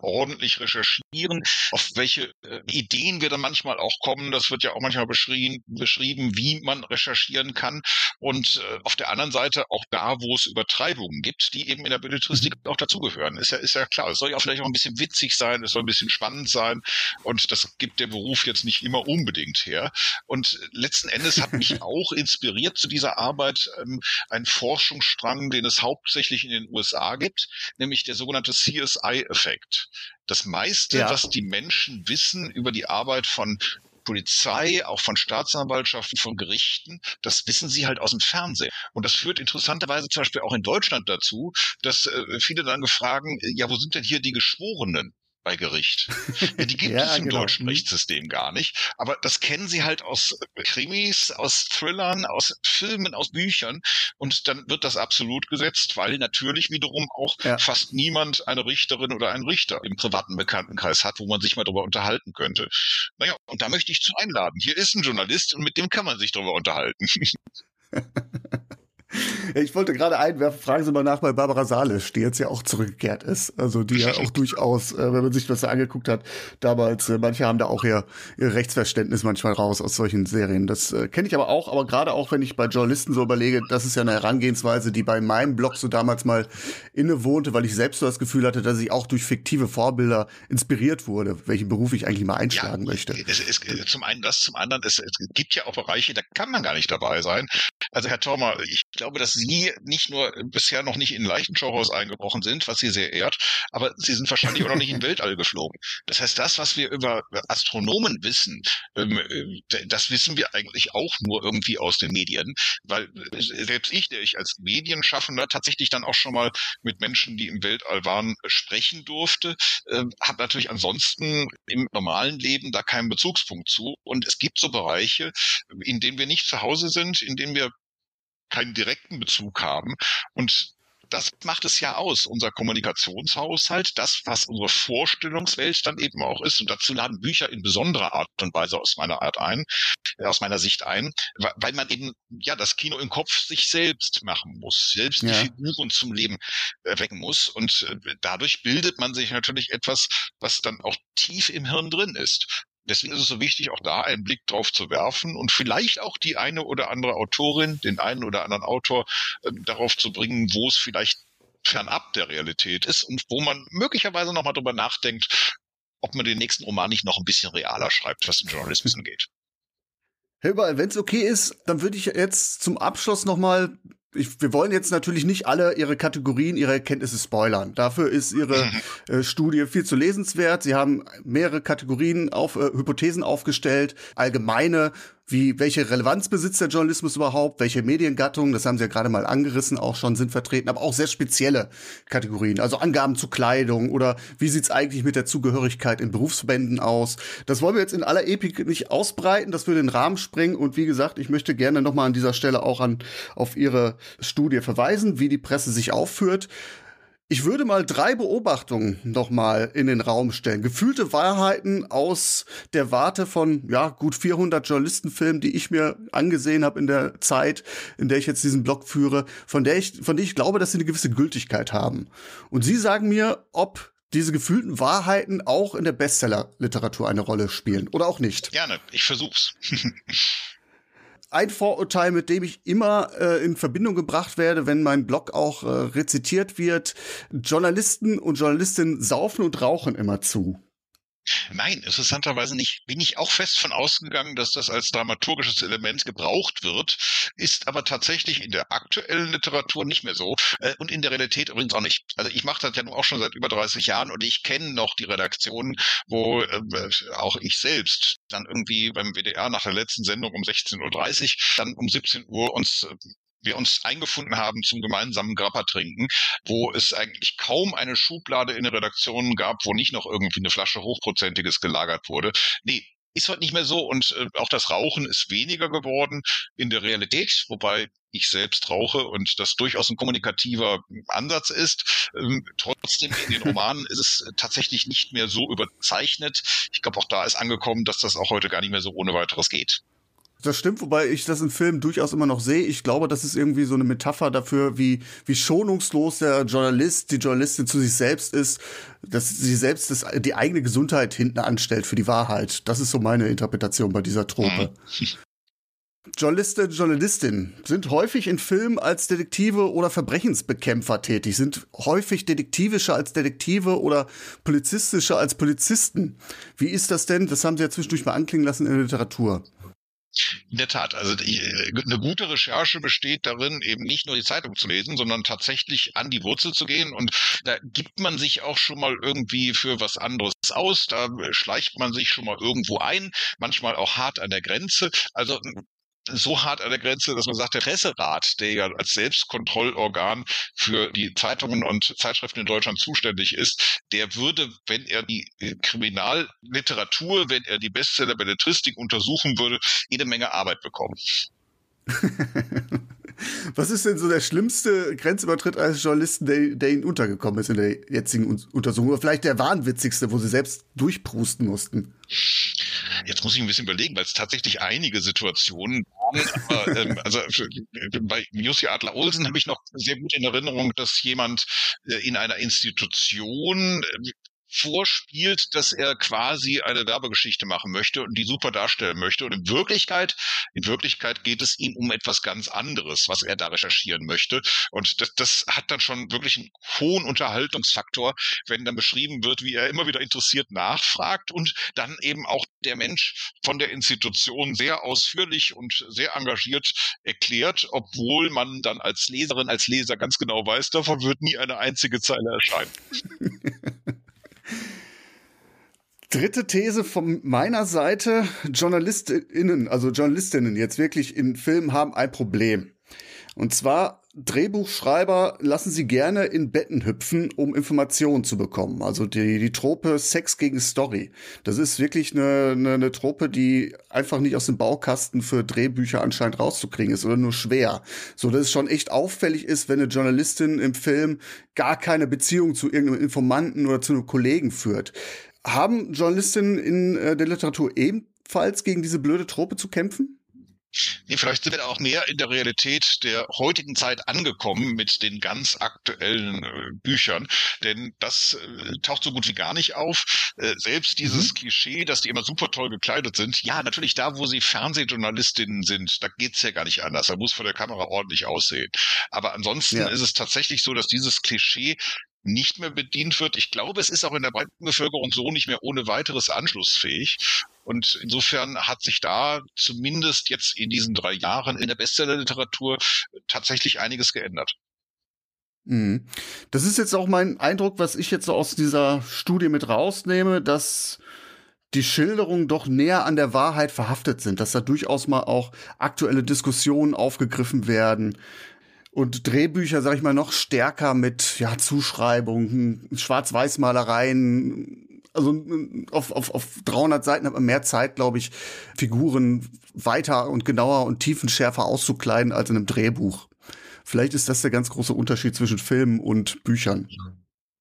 ordentlich recherchieren, auf welche äh, Ideen wir dann manchmal auch kommen. Das wird ja auch manchmal beschrieben, beschrieben wie man recherchieren kann. Und äh, auf der anderen Seite auch da, wo es Übertreibungen gibt, die eben in der Belletristik mhm. auch dazugehören. Ist ja, ist ja klar. Es soll ja auch vielleicht auch ein bisschen witzig sein, es soll ein bisschen spannend sein. Und das gibt der Beruf jetzt nicht immer unbedingt her. Und letzten Endes hat mich auch inspiriert zu dieser Arbeit ähm, ein Forschungsstrang, den es hauptsächlich in den USA gibt, nämlich der sogenannte CSI-Effekt. Das meiste, ja. was die Menschen wissen über die Arbeit von Polizei, auch von Staatsanwaltschaften, von Gerichten, das wissen sie halt aus dem Fernsehen. Und das führt interessanterweise zum Beispiel auch in Deutschland dazu, dass äh, viele dann gefragen, ja, wo sind denn hier die Geschworenen? Bei Gericht. Ja, die gibt ja, es im genau. deutschen mhm. Rechtssystem gar nicht. Aber das kennen sie halt aus Krimis, aus Thrillern, aus Filmen, aus Büchern. Und dann wird das absolut gesetzt, weil natürlich wiederum auch ja. fast niemand eine Richterin oder einen Richter im privaten Bekanntenkreis hat, wo man sich mal darüber unterhalten könnte. Naja, und da möchte ich zu einladen. Hier ist ein Journalist und mit dem kann man sich darüber unterhalten. Ich wollte gerade einwerfen, fragen Sie mal nach bei Barbara Salisch, die jetzt ja auch zurückgekehrt ist. Also die ja auch durchaus, äh, wenn man sich das angeguckt hat, damals, äh, manche haben da auch ihr, ihr Rechtsverständnis manchmal raus aus solchen Serien. Das äh, kenne ich aber auch, aber gerade auch, wenn ich bei Journalisten so überlege, das ist ja eine Herangehensweise, die bei meinem Blog so damals mal innewohnte, weil ich selbst so das Gefühl hatte, dass ich auch durch fiktive Vorbilder inspiriert wurde, welchen Beruf ich eigentlich mal einschlagen ja, möchte. Es ist, zum einen das, zum anderen, es, es gibt ja auch Bereiche, da kann man gar nicht dabei sein. Also Herr Thormer, ich glaube, dass Sie nicht nur bisher noch nicht in Leichenschauhaus eingebrochen sind, was Sie sehr ehrt, aber Sie sind wahrscheinlich auch noch nicht in Weltall geflogen. Das heißt, das, was wir über Astronomen wissen, ähm, äh, das wissen wir eigentlich auch nur irgendwie aus den Medien, weil äh, selbst ich, der ich als Medienschaffender tatsächlich dann auch schon mal mit Menschen, die im Weltall waren, sprechen durfte, äh, habe natürlich ansonsten im normalen Leben da keinen Bezugspunkt zu. Und es gibt so Bereiche, in denen wir nicht zu Hause sind, in denen wir keinen direkten Bezug haben. Und das macht es ja aus, unser Kommunikationshaushalt, das, was unsere Vorstellungswelt dann eben auch ist. Und dazu laden Bücher in besonderer Art und Weise aus meiner Art ein, äh, aus meiner Sicht ein, weil man eben, ja, das Kino im Kopf sich selbst machen muss, selbst ja. die Figuren zum Leben erwecken muss. Und äh, dadurch bildet man sich natürlich etwas, was dann auch tief im Hirn drin ist. Deswegen ist es so wichtig, auch da einen Blick drauf zu werfen und vielleicht auch die eine oder andere Autorin, den einen oder anderen Autor äh, darauf zu bringen, wo es vielleicht fernab der Realität ist und wo man möglicherweise nochmal drüber nachdenkt, ob man den nächsten Roman nicht noch ein bisschen realer schreibt, was den Journalismus angeht. Herr wenn es okay ist, dann würde ich jetzt zum Abschluss nochmal ich, wir wollen jetzt natürlich nicht alle ihre Kategorien, ihre Erkenntnisse spoilern. Dafür ist ihre mhm. äh, Studie viel zu lesenswert. Sie haben mehrere Kategorien auf äh, Hypothesen aufgestellt, allgemeine wie, welche Relevanz besitzt der Journalismus überhaupt, welche Mediengattungen, das haben Sie ja gerade mal angerissen, auch schon sind vertreten, aber auch sehr spezielle Kategorien, also Angaben zu Kleidung oder wie sieht's eigentlich mit der Zugehörigkeit in Berufsverbänden aus. Das wollen wir jetzt in aller Epik nicht ausbreiten, das würde den Rahmen sprengen und wie gesagt, ich möchte gerne nochmal an dieser Stelle auch an, auf Ihre Studie verweisen, wie die Presse sich aufführt. Ich würde mal drei Beobachtungen nochmal in den Raum stellen. Gefühlte Wahrheiten aus der Warte von, ja, gut 400 Journalistenfilmen, die ich mir angesehen habe in der Zeit, in der ich jetzt diesen Blog führe, von der ich, von der ich glaube, dass sie eine gewisse Gültigkeit haben. Und Sie sagen mir, ob diese gefühlten Wahrheiten auch in der Bestseller-Literatur eine Rolle spielen oder auch nicht? Gerne, ich versuch's. ein Vorurteil, mit dem ich immer äh, in Verbindung gebracht werde, wenn mein Blog auch äh, rezitiert wird. Journalisten und Journalistinnen saufen und rauchen immer zu. Nein, interessanterweise nicht. Bin ich auch fest von ausgegangen, dass das als dramaturgisches Element gebraucht wird, ist aber tatsächlich in der aktuellen Literatur nicht mehr so äh, und in der Realität übrigens auch nicht. Also ich mache das ja nun auch schon seit über 30 Jahren und ich kenne noch die Redaktionen, wo äh, auch ich selbst dann irgendwie beim WDR nach der letzten Sendung um 16.30 Uhr, dann um 17 Uhr uns äh, wir uns eingefunden haben zum gemeinsamen Grappa trinken, wo es eigentlich kaum eine Schublade in der Redaktion gab, wo nicht noch irgendwie eine Flasche hochprozentiges gelagert wurde. Nee, ist heute nicht mehr so und äh, auch das Rauchen ist weniger geworden in der Realität, wobei ich selbst rauche und das durchaus ein kommunikativer Ansatz ist. Ähm, trotzdem in den Romanen ist es tatsächlich nicht mehr so überzeichnet. Ich glaube, auch da ist angekommen, dass das auch heute gar nicht mehr so ohne weiteres geht. Das stimmt, wobei ich das in Filmen durchaus immer noch sehe. Ich glaube, das ist irgendwie so eine Metapher dafür, wie, wie schonungslos der Journalist, die Journalistin zu sich selbst ist, dass sie selbst das, die eigene Gesundheit hinten anstellt für die Wahrheit. Das ist so meine Interpretation bei dieser Trope. Mhm. Journalisten, Journalistinnen sind häufig in Filmen als Detektive oder Verbrechensbekämpfer tätig, sind häufig detektivischer als Detektive oder polizistischer als Polizisten. Wie ist das denn? Das haben Sie ja zwischendurch mal anklingen lassen in der Literatur. In der Tat, also die, eine gute Recherche besteht darin, eben nicht nur die Zeitung zu lesen, sondern tatsächlich an die Wurzel zu gehen. Und da gibt man sich auch schon mal irgendwie für was anderes aus. Da schleicht man sich schon mal irgendwo ein, manchmal auch hart an der Grenze. Also so hart an der Grenze, dass man sagt, der Presserat, der ja als Selbstkontrollorgan für die Zeitungen und Zeitschriften in Deutschland zuständig ist, der würde, wenn er die äh, Kriminalliteratur, wenn er die Bestseller Belletristik untersuchen würde, jede Menge Arbeit bekommen. Was ist denn so der schlimmste Grenzübertritt eines Journalisten, der, der Ihnen untergekommen ist in der jetzigen Untersuchung? Oder vielleicht der wahnwitzigste, wo Sie selbst durchprusten mussten? Jetzt muss ich ein bisschen überlegen, weil es tatsächlich einige Situationen aber, ähm, also bei Jussi Adler Olsen habe ich noch sehr gut in Erinnerung, dass jemand äh, in einer Institution äh, vorspielt, dass er quasi eine Werbegeschichte machen möchte und die super darstellen möchte. Und in Wirklichkeit, in Wirklichkeit geht es ihm um etwas ganz anderes, was er da recherchieren möchte. Und das, das hat dann schon wirklich einen hohen Unterhaltungsfaktor, wenn dann beschrieben wird, wie er immer wieder interessiert nachfragt und dann eben auch der Mensch von der Institution sehr ausführlich und sehr engagiert erklärt, obwohl man dann als Leserin, als Leser ganz genau weiß, davon wird nie eine einzige Zeile erscheinen. Dritte These von meiner Seite. JournalistInnen, also Journalistinnen jetzt wirklich in Filmen haben ein Problem. Und zwar Drehbuchschreiber lassen sie gerne in Betten hüpfen, um Informationen zu bekommen. Also die, die Trope Sex gegen Story. Das ist wirklich eine, eine, eine Trope, die einfach nicht aus dem Baukasten für Drehbücher anscheinend rauszukriegen ist oder nur schwer. So dass es schon echt auffällig ist, wenn eine Journalistin im Film gar keine Beziehung zu irgendeinem Informanten oder zu einem Kollegen führt. Haben Journalistinnen in äh, der Literatur ebenfalls gegen diese blöde Trope zu kämpfen? Nee, vielleicht sind wir auch mehr in der Realität der heutigen Zeit angekommen mit den ganz aktuellen äh, Büchern, denn das äh, taucht so gut wie gar nicht auf. Äh, selbst dieses mhm. Klischee, dass die immer super toll gekleidet sind, ja, natürlich da, wo sie Fernsehjournalistinnen sind, da geht's ja gar nicht anders. Da muss vor der Kamera ordentlich aussehen. Aber ansonsten ja. ist es tatsächlich so, dass dieses Klischee nicht mehr bedient wird. Ich glaube, es ist auch in der breiten Bevölkerung so nicht mehr ohne weiteres anschlussfähig. Und insofern hat sich da zumindest jetzt in diesen drei Jahren in der Bestsellerliteratur tatsächlich einiges geändert. Mhm. Das ist jetzt auch mein Eindruck, was ich jetzt so aus dieser Studie mit rausnehme, dass die Schilderungen doch näher an der Wahrheit verhaftet sind, dass da durchaus mal auch aktuelle Diskussionen aufgegriffen werden, und Drehbücher, sag ich mal, noch stärker mit ja, Zuschreibungen, Schwarz-Weiß-Malereien. Also auf, auf, auf 300 Seiten hat man mehr Zeit, glaube ich, Figuren weiter und genauer und tiefenschärfer auszukleiden als in einem Drehbuch. Vielleicht ist das der ganz große Unterschied zwischen Filmen und Büchern.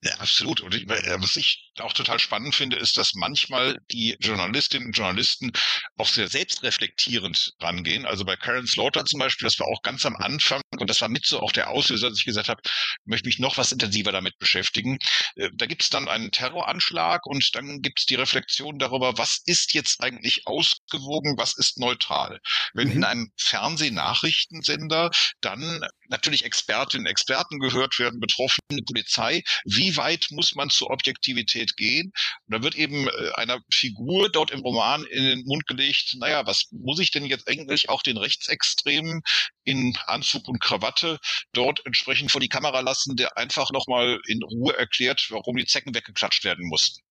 Ja, absolut. Und ich, was ich auch total spannend finde, ist, dass manchmal die Journalistinnen und Journalisten auch sehr selbstreflektierend rangehen. Also bei Karen Slaughter zum Beispiel, das war auch ganz am Anfang und das war mit so auch der Auslöser, dass ich gesagt habe, möchte mich noch was intensiver damit beschäftigen. Äh, da gibt es dann einen Terroranschlag und dann gibt es die Reflexion darüber, was ist jetzt eigentlich ausgewogen, was ist neutral. Wenn mhm. in einem Fernsehnachrichtensender dann natürlich Expertinnen und Experten gehört werden, betroffene Polizei, wie weit muss man zur Objektivität gehen? Und da wird eben äh, einer Figur dort im Roman in den Mund gelegt, naja, was muss ich denn jetzt eigentlich auch den Rechtsextremen in Anzug und Krawatte dort entsprechend vor die Kamera lassen, der einfach nochmal in Ruhe erklärt, warum die Zecken weggeklatscht werden mussten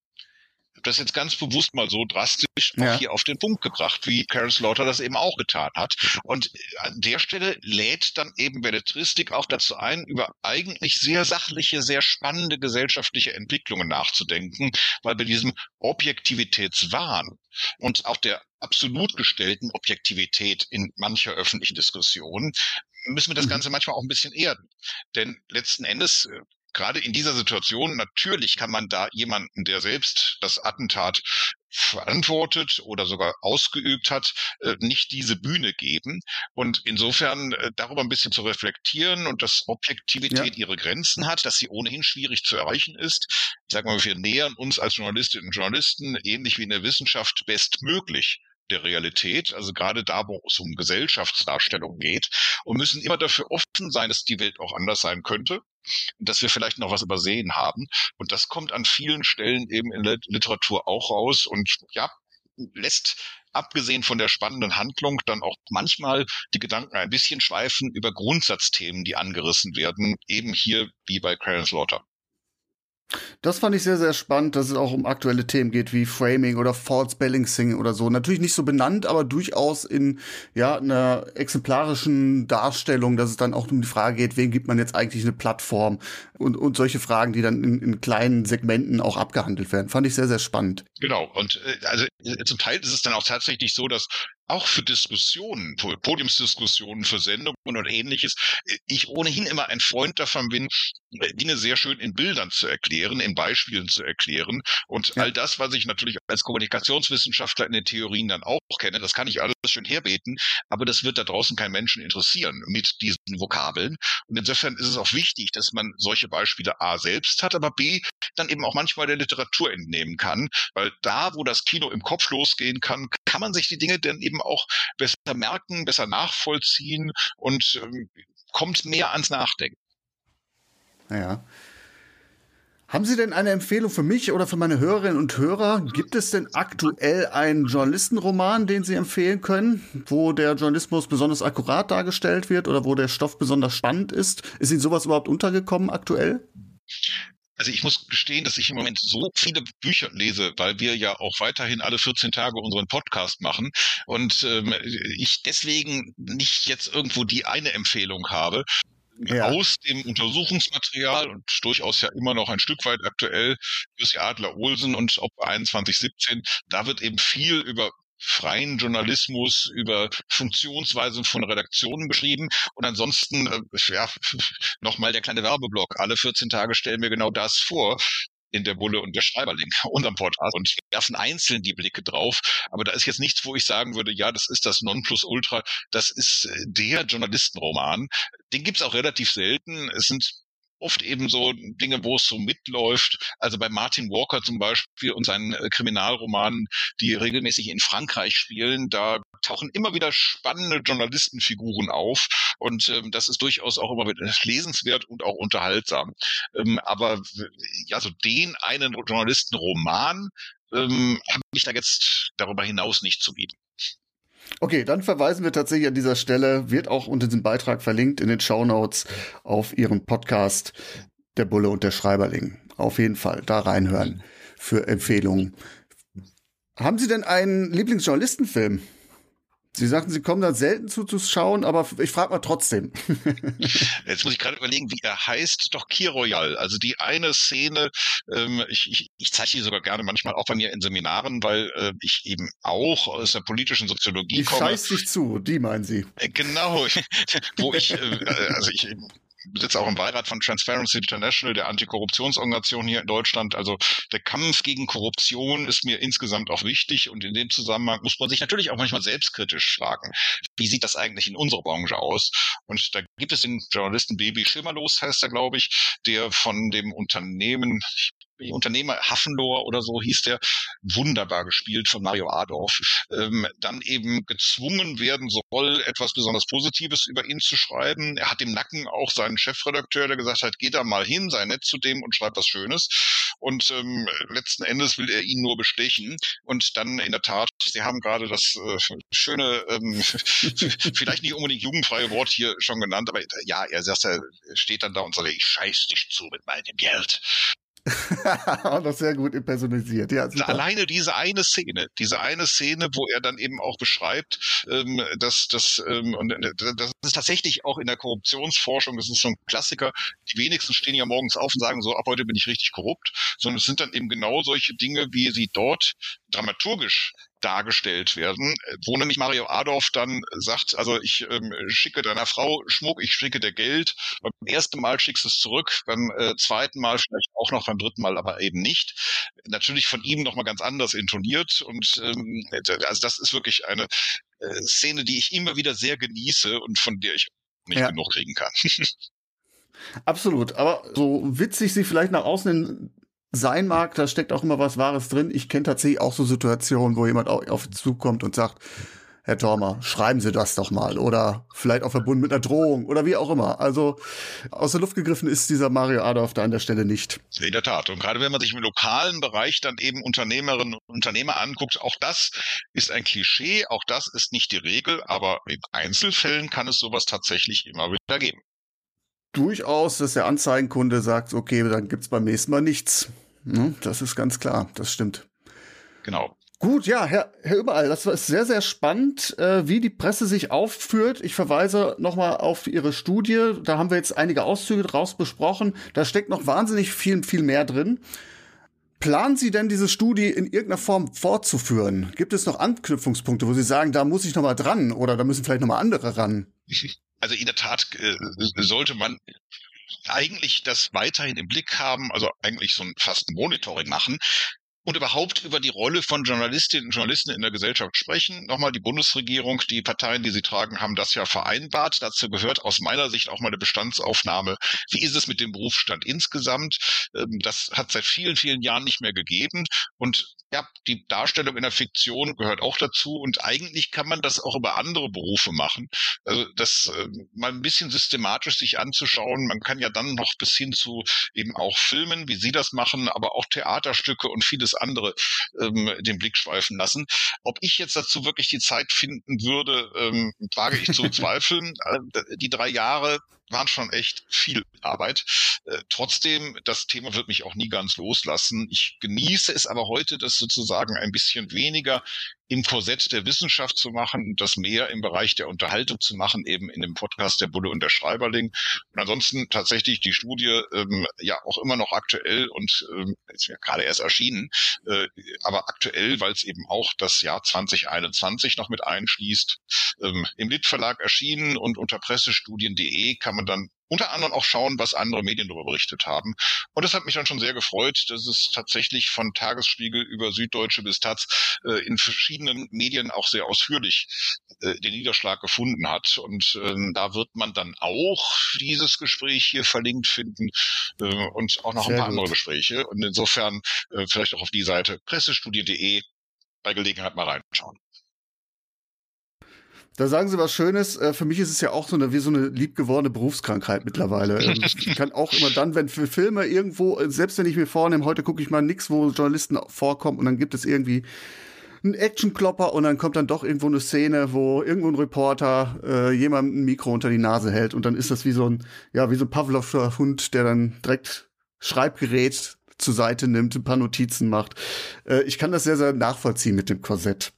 das jetzt ganz bewusst mal so drastisch ja. auch hier auf den Punkt gebracht, wie Karen Slaughter das eben auch getan hat. Und an der Stelle lädt dann eben Belletristik auch dazu ein, über eigentlich sehr sachliche, sehr spannende gesellschaftliche Entwicklungen nachzudenken, weil bei diesem Objektivitätswahn und auch der absolut gestellten Objektivität in mancher öffentlichen Diskussion müssen wir das mhm. Ganze manchmal auch ein bisschen erden. Denn letzten Endes äh, gerade in dieser Situation, natürlich kann man da jemanden, der selbst das Attentat verantwortet oder sogar ausgeübt hat, äh, nicht diese Bühne geben. Und insofern äh, darüber ein bisschen zu reflektieren und dass Objektivität ja. ihre Grenzen hat, dass sie ohnehin schwierig zu erreichen ist. Ich sage mal, wir nähern uns als Journalistinnen und Journalisten ähnlich wie in der Wissenschaft bestmöglich der Realität, also gerade da, wo es um Gesellschaftsdarstellung geht, und müssen immer dafür offen sein, dass die Welt auch anders sein könnte dass wir vielleicht noch was übersehen haben. Und das kommt an vielen Stellen eben in der Literatur auch raus und ja, lässt abgesehen von der spannenden Handlung dann auch manchmal die Gedanken ein bisschen schweifen über Grundsatzthemen, die angerissen werden, eben hier wie bei Clarence Slaughter. Das fand ich sehr, sehr spannend, dass es auch um aktuelle Themen geht, wie Framing oder False Balancing oder so. Natürlich nicht so benannt, aber durchaus in ja, einer exemplarischen Darstellung, dass es dann auch um die Frage geht, wem gibt man jetzt eigentlich eine Plattform und, und solche Fragen, die dann in, in kleinen Segmenten auch abgehandelt werden. Fand ich sehr, sehr spannend. Genau. Und äh, also äh, zum Teil ist es dann auch tatsächlich so, dass auch für Diskussionen, für Podiumsdiskussionen, für Sendungen und ähnliches, äh, ich ohnehin immer ein Freund davon bin, äh, Dinge sehr schön in Bildern zu erklären, in Beispielen zu erklären. Und ja. all das, was ich natürlich als Kommunikationswissenschaftler in den Theorien dann auch kenne, das kann ich alles schön herbeten, aber das wird da draußen keinen Menschen interessieren mit diesen Vokabeln. Und insofern ist es auch wichtig, dass man solche Beispiele A selbst hat, aber B dann eben auch manchmal der Literatur entnehmen kann, weil da, wo das Kino im Kopf losgehen kann, kann man sich die Dinge dann eben auch besser merken, besser nachvollziehen und ähm, kommt mehr ans Nachdenken. Ja. Haben Sie denn eine Empfehlung für mich oder für meine Hörerinnen und Hörer? Gibt es denn aktuell einen Journalistenroman, den Sie empfehlen können, wo der Journalismus besonders akkurat dargestellt wird oder wo der Stoff besonders spannend ist? Ist Ihnen sowas überhaupt untergekommen aktuell? Also ich muss gestehen, dass ich im Moment so viele Bücher lese, weil wir ja auch weiterhin alle 14 Tage unseren Podcast machen und ähm, ich deswegen nicht jetzt irgendwo die eine Empfehlung habe. Ja. Aus dem Untersuchungsmaterial und durchaus ja immer noch ein Stück weit aktuell, Jussi Adler Olsen und bei 2117, da wird eben viel über freien Journalismus, über Funktionsweisen von Redaktionen beschrieben. Und ansonsten, äh, ja, nochmal der kleine Werbeblock. Alle 14 Tage stellen wir genau das vor in der Bulle und der Schreiberling, unserem Podcast, und werfen einzeln die Blicke drauf. Aber da ist jetzt nichts, wo ich sagen würde, ja, das ist das Nonplusultra, das ist äh, der Journalistenroman. Den gibt's auch relativ selten. Es sind oft eben so Dinge, wo es so mitläuft. Also bei Martin Walker zum Beispiel und seinen äh, Kriminalromanen, die regelmäßig in Frankreich spielen, da tauchen immer wieder spannende Journalistenfiguren auf und ähm, das ist durchaus auch immer wieder lesenswert und auch unterhaltsam. Ähm, aber ja, so den einen Journalistenroman ähm, habe ich da jetzt darüber hinaus nicht zu bieten. Okay, dann verweisen wir tatsächlich an dieser Stelle, wird auch unter diesem Beitrag verlinkt in den Show Notes auf Ihren Podcast Der Bulle und der Schreiberling. Auf jeden Fall da reinhören für Empfehlungen. Haben Sie denn einen Lieblingsjournalistenfilm? Sie sagten, Sie kommen da selten zu, zu schauen, aber ich frage mal trotzdem. Jetzt muss ich gerade überlegen, wie er heißt. Doch Kir Royal. Also die eine Szene, ähm, ich, ich, ich zeige die sogar gerne manchmal auch bei mir in Seminaren, weil äh, ich eben auch aus der politischen Soziologie die komme. Die scheißt sich zu, die meinen Sie. Äh, genau, wo ich, äh, also ich sitze auch im Beirat von Transparency International, der Antikorruptionsorganisation hier in Deutschland. Also der Kampf gegen Korruption ist mir insgesamt auch wichtig und in dem Zusammenhang muss man sich natürlich auch manchmal selbstkritisch fragen, wie sieht das eigentlich in unserer Branche aus? Und da gibt es den Journalisten Baby Schimmerlos, heißt er, glaube ich, der von dem Unternehmen, ich Unternehmer Hafenlohr oder so hieß der, wunderbar gespielt von Mario Adorf, ähm, dann eben gezwungen werden soll, etwas besonders Positives über ihn zu schreiben. Er hat im Nacken auch seinen Chefredakteur, der gesagt hat, geh da mal hin, sei nett zu dem und schreib was Schönes. Und ähm, letzten Endes will er ihn nur bestechen. Und dann in der Tat, Sie haben gerade das äh, schöne, ähm, vielleicht nicht unbedingt jugendfreie Wort hier schon genannt, aber ja, er sagt, er steht dann da und sagt, ich scheiß dich zu mit meinem Geld. auch noch sehr gut impersonalisiert. Ja, super. Alleine diese eine Szene, diese eine Szene, wo er dann eben auch beschreibt, ähm, dass das ähm, und äh, das ist tatsächlich auch in der Korruptionsforschung, das ist so ein Klassiker. Die wenigsten stehen ja morgens auf und sagen so, ab heute bin ich richtig korrupt, sondern es sind dann eben genau solche Dinge, wie sie dort dramaturgisch dargestellt werden, wo nämlich Mario Adorf dann sagt, also ich ähm, schicke deiner Frau Schmuck, ich schicke dir Geld. Beim ersten Mal schickst du es zurück, beim äh, zweiten Mal vielleicht auch noch, beim dritten Mal aber eben nicht. Natürlich von ihm nochmal ganz anders intoniert und ähm, also das ist wirklich eine äh, Szene, die ich immer wieder sehr genieße und von der ich nicht ja. genug kriegen kann. Absolut, aber so witzig sie vielleicht nach außen hin sein mag, da steckt auch immer was Wahres drin. Ich kenne tatsächlich auch so Situationen, wo jemand auf zukommt und sagt, Herr Tormer, schreiben Sie das doch mal oder vielleicht auch verbunden mit einer Drohung oder wie auch immer. Also aus der Luft gegriffen ist dieser Mario Adolf da an der Stelle nicht. In der Tat. Und gerade wenn man sich im lokalen Bereich dann eben Unternehmerinnen und Unternehmer anguckt, auch das ist ein Klischee, auch das ist nicht die Regel, aber in Einzelfällen kann es sowas tatsächlich immer wieder geben durchaus, dass der Anzeigenkunde sagt, okay, dann gibt's beim nächsten Mal nichts. Ne? Das ist ganz klar, das stimmt. Genau. Gut, ja, Herr, Herr Überall, das ist sehr, sehr spannend, äh, wie die Presse sich aufführt. Ich verweise nochmal auf Ihre Studie. Da haben wir jetzt einige Auszüge draus besprochen. Da steckt noch wahnsinnig viel, viel mehr drin. Planen Sie denn diese Studie in irgendeiner Form fortzuführen? Gibt es noch Anknüpfungspunkte, wo Sie sagen, da muss ich nochmal dran oder da müssen vielleicht nochmal andere ran? Also in der Tat äh, sollte man eigentlich das weiterhin im Blick haben, also eigentlich so ein fast Monitoring machen, und überhaupt über die Rolle von Journalistinnen und Journalisten in der Gesellschaft sprechen. Nochmal die Bundesregierung, die Parteien, die sie tragen, haben das ja vereinbart. Dazu gehört aus meiner Sicht auch mal eine Bestandsaufnahme. Wie ist es mit dem Berufsstand insgesamt? Ähm, das hat seit vielen, vielen Jahren nicht mehr gegeben. Und ja, die Darstellung in der Fiktion gehört auch dazu und eigentlich kann man das auch über andere Berufe machen. Also das äh, mal ein bisschen systematisch sich anzuschauen. Man kann ja dann noch bis hin zu eben auch Filmen, wie Sie das machen, aber auch Theaterstücke und vieles andere ähm, den Blick schweifen lassen. Ob ich jetzt dazu wirklich die Zeit finden würde, ähm, wage ich zu zweifeln. Äh, die drei Jahre waren schon echt viel Arbeit. Äh, trotzdem, das Thema wird mich auch nie ganz loslassen. Ich genieße es aber heute, das sozusagen ein bisschen weniger im Korsett der Wissenschaft zu machen und das mehr im Bereich der Unterhaltung zu machen, eben in dem Podcast der Bulle und der Schreiberling. Und ansonsten tatsächlich die Studie ähm, ja auch immer noch aktuell und ähm, ist ja gerade erst erschienen, äh, aber aktuell, weil es eben auch das Jahr 2021 noch mit einschließt, ähm, im Lit Verlag erschienen und unter pressestudien.de kann man dann unter anderem auch schauen, was andere Medien darüber berichtet haben. Und das hat mich dann schon sehr gefreut, dass es tatsächlich von Tagesspiegel über Süddeutsche bis Taz äh, in verschiedenen Medien auch sehr ausführlich äh, den Niederschlag gefunden hat. Und ähm, da wird man dann auch dieses Gespräch hier verlinkt finden äh, und auch noch sehr ein paar gut. andere Gespräche. Und insofern äh, vielleicht auch auf die Seite pressestudie.de bei Gelegenheit mal reinschauen. Da sagen Sie was Schönes. Äh, für mich ist es ja auch so eine, wie so eine liebgewordene Berufskrankheit mittlerweile. Ähm, ich kann auch immer dann, wenn für Filme irgendwo, äh, selbst wenn ich mir vornehme, heute gucke ich mal nix, wo Journalisten vorkommen und dann gibt es irgendwie einen Actionklopper und dann kommt dann doch irgendwo eine Szene, wo irgendwo ein Reporter äh, jemandem ein Mikro unter die Nase hält und dann ist das wie so ein, ja, wie so ein Pavlovscher Hund, der dann direkt Schreibgerät zur Seite nimmt, ein paar Notizen macht. Äh, ich kann das sehr, sehr nachvollziehen mit dem Korsett.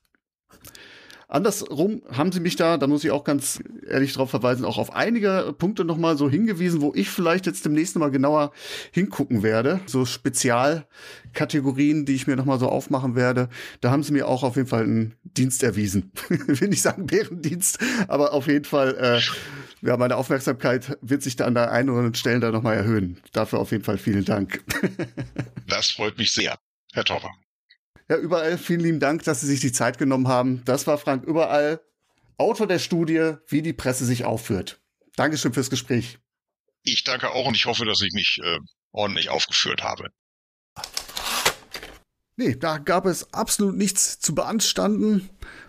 Andersrum haben sie mich da, da muss ich auch ganz ehrlich darauf verweisen, auch auf einige Punkte nochmal so hingewiesen, wo ich vielleicht jetzt demnächst mal genauer hingucken werde. So Spezialkategorien, die ich mir nochmal so aufmachen werde. Da haben sie mir auch auf jeden Fall einen Dienst erwiesen. Will nicht sagen Bärendienst, aber auf jeden Fall äh, ja, meine Aufmerksamkeit wird sich da an der einen oder anderen Stelle da nochmal erhöhen. Dafür auf jeden Fall vielen Dank. Das freut mich sehr, Herr Topper. Ja, überall vielen lieben Dank, dass Sie sich die Zeit genommen haben. Das war Frank Überall, Autor der Studie, wie die Presse sich aufführt. Dankeschön fürs Gespräch. Ich danke auch und ich hoffe, dass ich mich äh, ordentlich aufgeführt habe. Nee, da gab es absolut nichts zu beanstanden.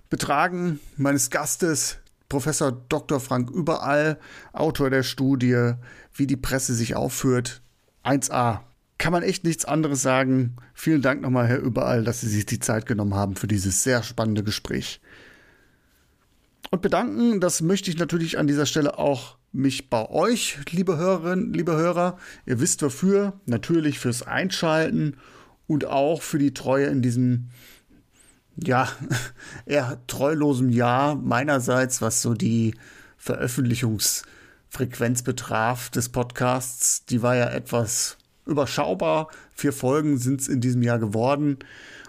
Betragen meines Gastes, Professor Dr. Frank Überall, Autor der Studie, wie die Presse sich aufführt. 1a. Kann man echt nichts anderes sagen. Vielen Dank nochmal, Herr Überall, dass Sie sich die Zeit genommen haben für dieses sehr spannende Gespräch. Und bedanken, das möchte ich natürlich an dieser Stelle auch mich bei euch, liebe Hörerinnen, liebe Hörer. Ihr wisst wofür, natürlich fürs Einschalten und auch für die Treue in diesem ja, eher treulosen Jahr meinerseits, was so die Veröffentlichungsfrequenz betraf des Podcasts. Die war ja etwas überschaubar. Vier Folgen sind es in diesem Jahr geworden.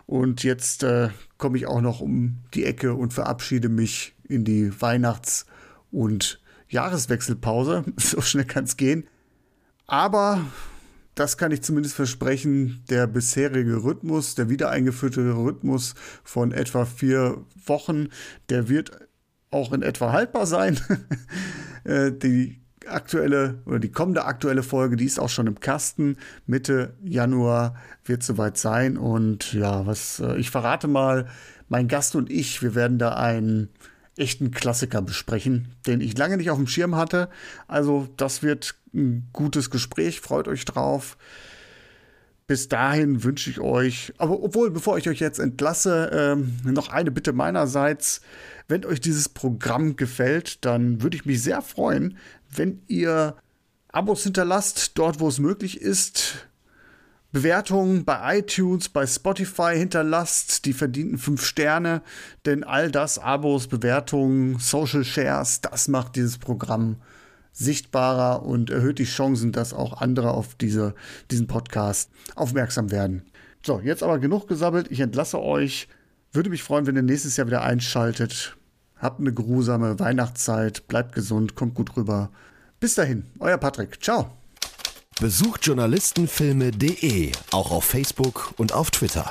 Und jetzt äh, komme ich auch noch um die Ecke und verabschiede mich in die Weihnachts- und Jahreswechselpause. So schnell kann es gehen. Aber das kann ich zumindest versprechen, der bisherige Rhythmus, der wiedereingeführte Rhythmus von etwa vier Wochen, der wird auch in etwa haltbar sein. Äh, die aktuelle oder die kommende aktuelle Folge, die ist auch schon im Kasten. Mitte Januar wird soweit sein. Und ja, was äh, ich verrate mal, mein Gast und ich, wir werden da einen echten Klassiker besprechen, den ich lange nicht auf dem Schirm hatte. Also das wird ein gutes Gespräch, freut euch drauf. Bis dahin wünsche ich euch, aber obwohl, bevor ich euch jetzt entlasse, ähm, noch eine Bitte meinerseits. Wenn euch dieses Programm gefällt, dann würde ich mich sehr freuen, wenn ihr Abos hinterlasst, dort wo es möglich ist. Bewertungen bei iTunes, bei Spotify hinterlasst, die verdienten fünf Sterne, denn all das, Abos, Bewertungen, Social Shares, das macht dieses Programm sichtbarer und erhöht die Chancen, dass auch andere auf diese, diesen Podcast aufmerksam werden. So, jetzt aber genug gesammelt. Ich entlasse euch. Würde mich freuen, wenn ihr nächstes Jahr wieder einschaltet. Habt eine geruhsame Weihnachtszeit. Bleibt gesund. Kommt gut rüber. Bis dahin, euer Patrick. Ciao. Besucht journalistenfilme.de auch auf Facebook und auf Twitter.